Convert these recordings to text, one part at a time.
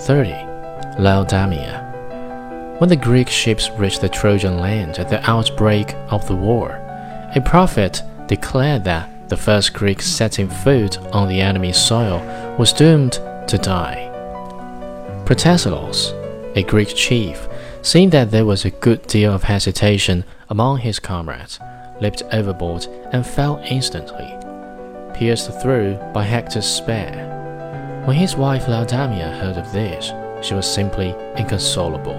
30. Laodamia. When the Greek ships reached the Trojan land at the outbreak of the war, a prophet declared that the first Greek setting foot on the enemy's soil was doomed to die. Protesilaus, a Greek chief, seeing that there was a good deal of hesitation among his comrades, leaped overboard and fell instantly, pierced through by Hector's spear. When his wife Laodamia heard of this, she was simply inconsolable.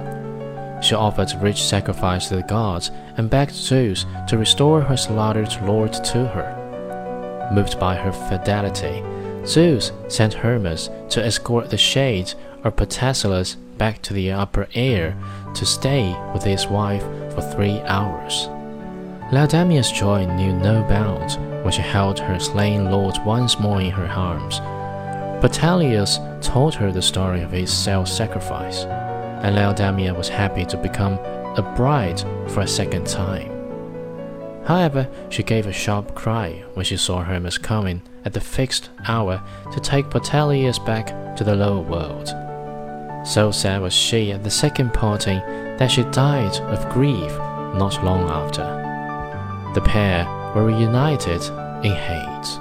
She offered rich sacrifice to the gods and begged Zeus to restore her slaughtered lord to her. Moved by her fidelity, Zeus sent Hermes to escort the shades of Protesilaus back to the upper air to stay with his wife for three hours. Laodamia's joy knew no bounds when she held her slain lord once more in her arms. But told her the story of his self sacrifice, and Laodamia was happy to become a bride for a second time. However, she gave a sharp cry when she saw Hermes coming at the fixed hour to take Protesilaus back to the lower world. So sad was she at the second parting that she died of grief not long after. The pair were reunited in Hades.